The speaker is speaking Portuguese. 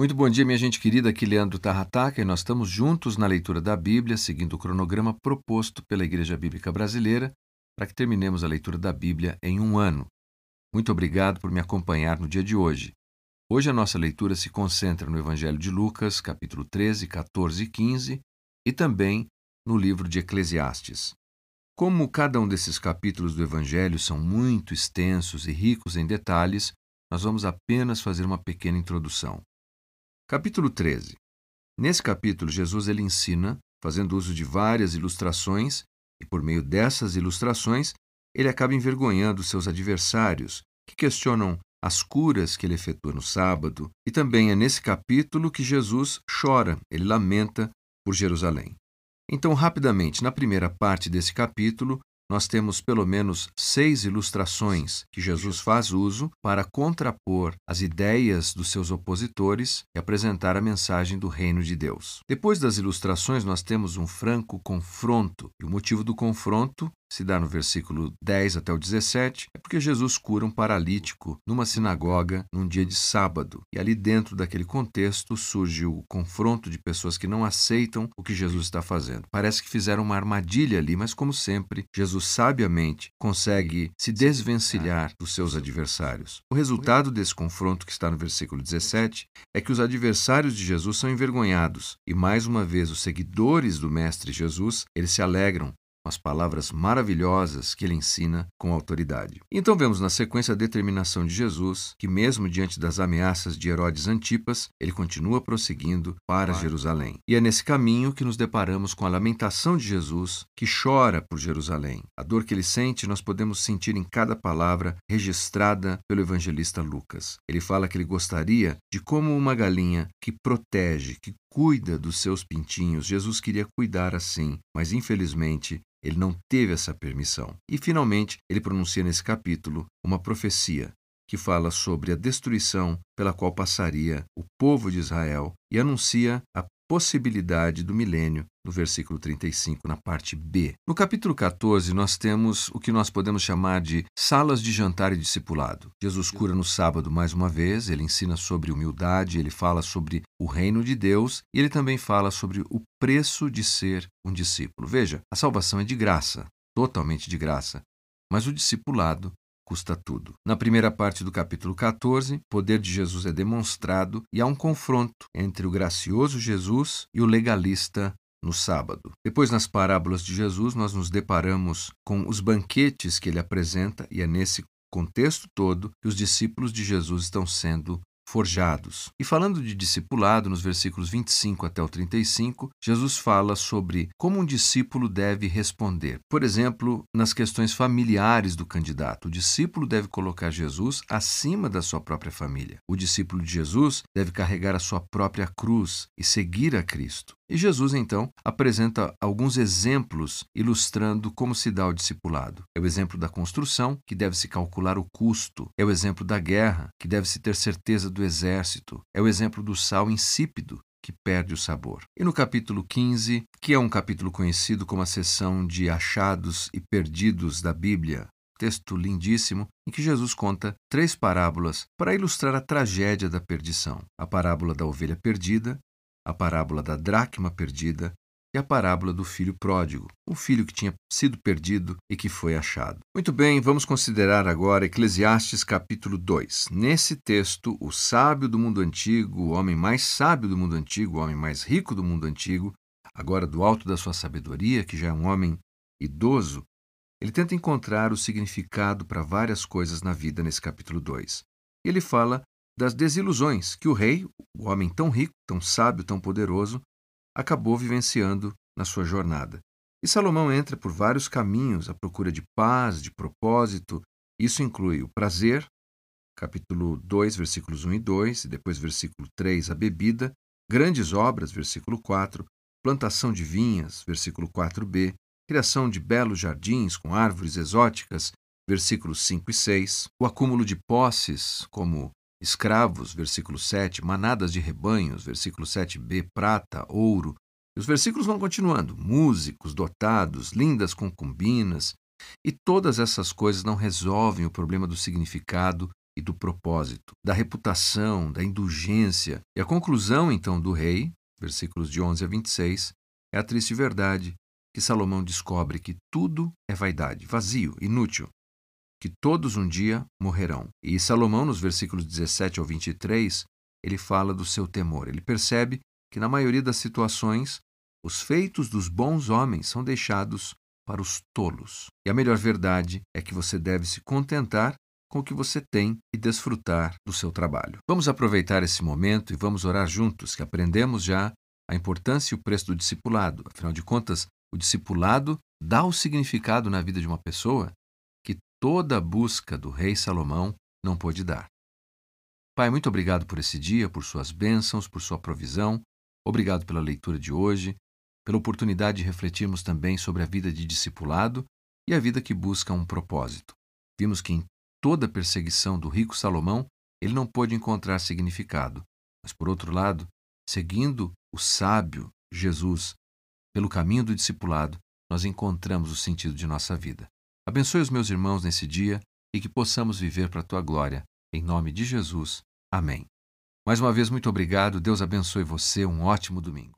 Muito bom dia, minha gente querida. Aqui Leandro Tarrataca e nós estamos juntos na leitura da Bíblia, seguindo o cronograma proposto pela Igreja Bíblica Brasileira para que terminemos a leitura da Bíblia em um ano. Muito obrigado por me acompanhar no dia de hoje. Hoje a nossa leitura se concentra no Evangelho de Lucas, capítulo 13, 14 e 15, e também no livro de Eclesiastes. Como cada um desses capítulos do Evangelho são muito extensos e ricos em detalhes, nós vamos apenas fazer uma pequena introdução. Capítulo 13. Nesse capítulo, Jesus ele ensina, fazendo uso de várias ilustrações, e por meio dessas ilustrações, ele acaba envergonhando seus adversários, que questionam as curas que ele efetua no sábado, e também é nesse capítulo que Jesus chora, ele lamenta por Jerusalém. Então, rapidamente, na primeira parte desse capítulo, nós temos pelo menos seis ilustrações que Jesus faz uso para contrapor as ideias dos seus opositores e apresentar a mensagem do reino de Deus. Depois das ilustrações, nós temos um franco confronto, e o motivo do confronto se dá no versículo 10 até o 17, é porque Jesus cura um paralítico numa sinagoga num dia de sábado. E ali dentro daquele contexto surge o confronto de pessoas que não aceitam o que Jesus está fazendo. Parece que fizeram uma armadilha ali, mas como sempre, Jesus sabiamente consegue se desvencilhar dos seus adversários. O resultado desse confronto que está no versículo 17 é que os adversários de Jesus são envergonhados e mais uma vez os seguidores do mestre Jesus, eles se alegram as palavras maravilhosas que ele ensina com autoridade. Então vemos na sequência a determinação de Jesus, que mesmo diante das ameaças de Herodes Antipas, ele continua prosseguindo para Jerusalém. E é nesse caminho que nos deparamos com a lamentação de Jesus, que chora por Jerusalém. A dor que ele sente, nós podemos sentir em cada palavra registrada pelo evangelista Lucas. Ele fala que ele gostaria de como uma galinha que protege, que cuida dos seus pintinhos. Jesus queria cuidar assim, mas infelizmente ele não teve essa permissão. E finalmente, ele pronuncia nesse capítulo uma profecia que fala sobre a destruição pela qual passaria o povo de Israel e anuncia a possibilidade do milênio, no versículo 35, na parte B. No capítulo 14, nós temos o que nós podemos chamar de salas de jantar e discipulado. Jesus cura no sábado mais uma vez, ele ensina sobre humildade, ele fala sobre o reino de Deus e ele também fala sobre o preço de ser um discípulo. Veja, a salvação é de graça, totalmente de graça, mas o discipulado custa tudo. Na primeira parte do capítulo 14, o poder de Jesus é demonstrado e há um confronto entre o gracioso Jesus e o legalista no sábado. Depois, nas parábolas de Jesus, nós nos deparamos com os banquetes que ele apresenta, e é nesse contexto todo que os discípulos de Jesus estão sendo forjados. E falando de discipulado, nos versículos 25 até o 35, Jesus fala sobre como um discípulo deve responder. Por exemplo, nas questões familiares do candidato, o discípulo deve colocar Jesus acima da sua própria família. O discípulo de Jesus deve carregar a sua própria cruz e seguir a Cristo. E Jesus, então, apresenta alguns exemplos ilustrando como se dá o discipulado. É o exemplo da construção, que deve-se calcular o custo. É o exemplo da guerra, que deve-se ter certeza do exército. É o exemplo do sal insípido, que perde o sabor. E no capítulo 15, que é um capítulo conhecido como a seção de achados e perdidos da Bíblia, texto lindíssimo em que Jesus conta três parábolas para ilustrar a tragédia da perdição: a parábola da ovelha perdida, a parábola da dracma perdida e a parábola do filho pródigo, o filho que tinha sido perdido e que foi achado. Muito bem, vamos considerar agora Eclesiastes capítulo 2. Nesse texto, o sábio do mundo antigo, o homem mais sábio do mundo antigo, o homem mais rico do mundo antigo, agora do alto da sua sabedoria, que já é um homem idoso, ele tenta encontrar o significado para várias coisas na vida nesse capítulo 2. Ele fala das desilusões que o rei, o homem tão rico, tão sábio, tão poderoso, acabou vivenciando na sua jornada. E Salomão entra por vários caminhos à procura de paz, de propósito. Isso inclui o prazer, capítulo 2, versículos 1 e 2, e depois versículo 3, a bebida, grandes obras, versículo 4, plantação de vinhas, versículo 4b, criação de belos jardins com árvores exóticas, versículos 5 e 6, o acúmulo de posses, como escravos, versículo 7, manadas de rebanhos, versículo 7b, prata, ouro. E os versículos vão continuando: músicos, dotados, lindas concubinas. E todas essas coisas não resolvem o problema do significado e do propósito, da reputação, da indulgência. E a conclusão, então, do rei, versículos de 11 a 26, é a triste verdade que Salomão descobre que tudo é vaidade, vazio, inútil, que todos um dia morrerão. E Salomão, nos versículos 17 ao 23, ele fala do seu temor. Ele percebe que, na maioria das situações, os feitos dos bons homens são deixados para os tolos. E a melhor verdade é que você deve se contentar com o que você tem e desfrutar do seu trabalho. Vamos aproveitar esse momento e vamos orar juntos, que aprendemos já a importância e o preço do discipulado. Afinal de contas, o discipulado dá o significado na vida de uma pessoa toda a busca do rei Salomão não pôde dar. Pai, muito obrigado por esse dia, por suas bênçãos, por sua provisão. Obrigado pela leitura de hoje, pela oportunidade de refletirmos também sobre a vida de discipulado e a vida que busca um propósito. Vimos que em toda a perseguição do rico Salomão, ele não pôde encontrar significado. Mas, por outro lado, seguindo o sábio Jesus pelo caminho do discipulado, nós encontramos o sentido de nossa vida. Abençoe os meus irmãos nesse dia e que possamos viver para a tua glória. Em nome de Jesus. Amém. Mais uma vez, muito obrigado. Deus abençoe você. Um ótimo domingo.